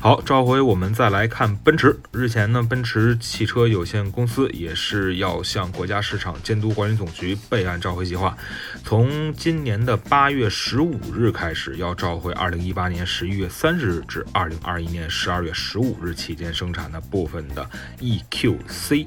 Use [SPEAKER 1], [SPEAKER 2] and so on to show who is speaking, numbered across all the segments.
[SPEAKER 1] 好，召回我们再来看奔驰。日前呢，奔驰汽车有限公司也是要向国家市场监督管理总局备案召回计划。从今年的八月十五日开始，要召回二零一八年十一月三十日至二零二一年十二月十五日期间生产的部分的 EQC。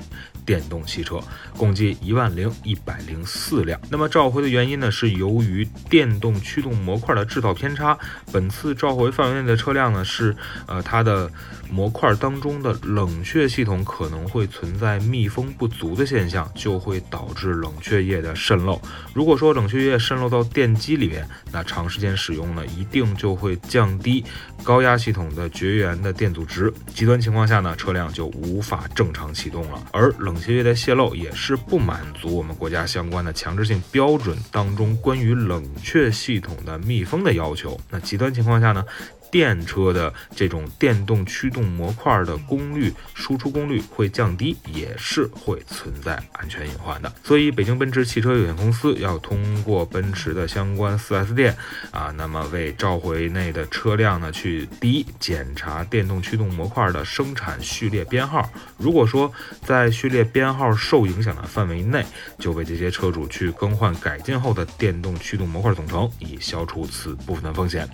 [SPEAKER 1] 电动汽车共计一万零一百零四辆。那么召回的原因呢，是由于电动驱动模块的制造偏差。本次召回范围内的车辆呢，是呃它的模块当中的冷却系统可能会存在密封不足的现象，就会导致冷却液的渗漏。如果说冷却液渗漏到电机里面，那长时间使用呢，一定就会降低高压系统的绝缘的电阻值。极端情况下呢，车辆就无法正常启动了。而冷冷却液的泄漏也是不满足我们国家相关的强制性标准当中关于冷却系统的密封的要求。那极端情况下呢？电车的这种电动驱动模块的功率输出功率会降低，也是会存在安全隐患的。所以，北京奔驰汽车有限公司要通过奔驰的相关 4S 店啊，那么为召回内的车辆呢，去第一检查电动驱动模块的生产序列编号。如果说在序列编号受影响的范围内，就为这些车主去更换改进后的电动驱动模块总成，以消除此部分的风险。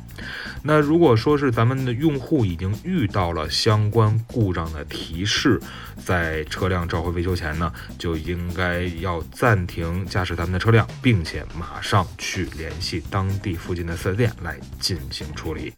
[SPEAKER 1] 那如果说，说是咱们的用户已经遇到了相关故障的提示，在车辆召回维修前呢，就应该要暂停驾驶咱们的车辆，并且马上去联系当地附近的四 S 店来进行处理。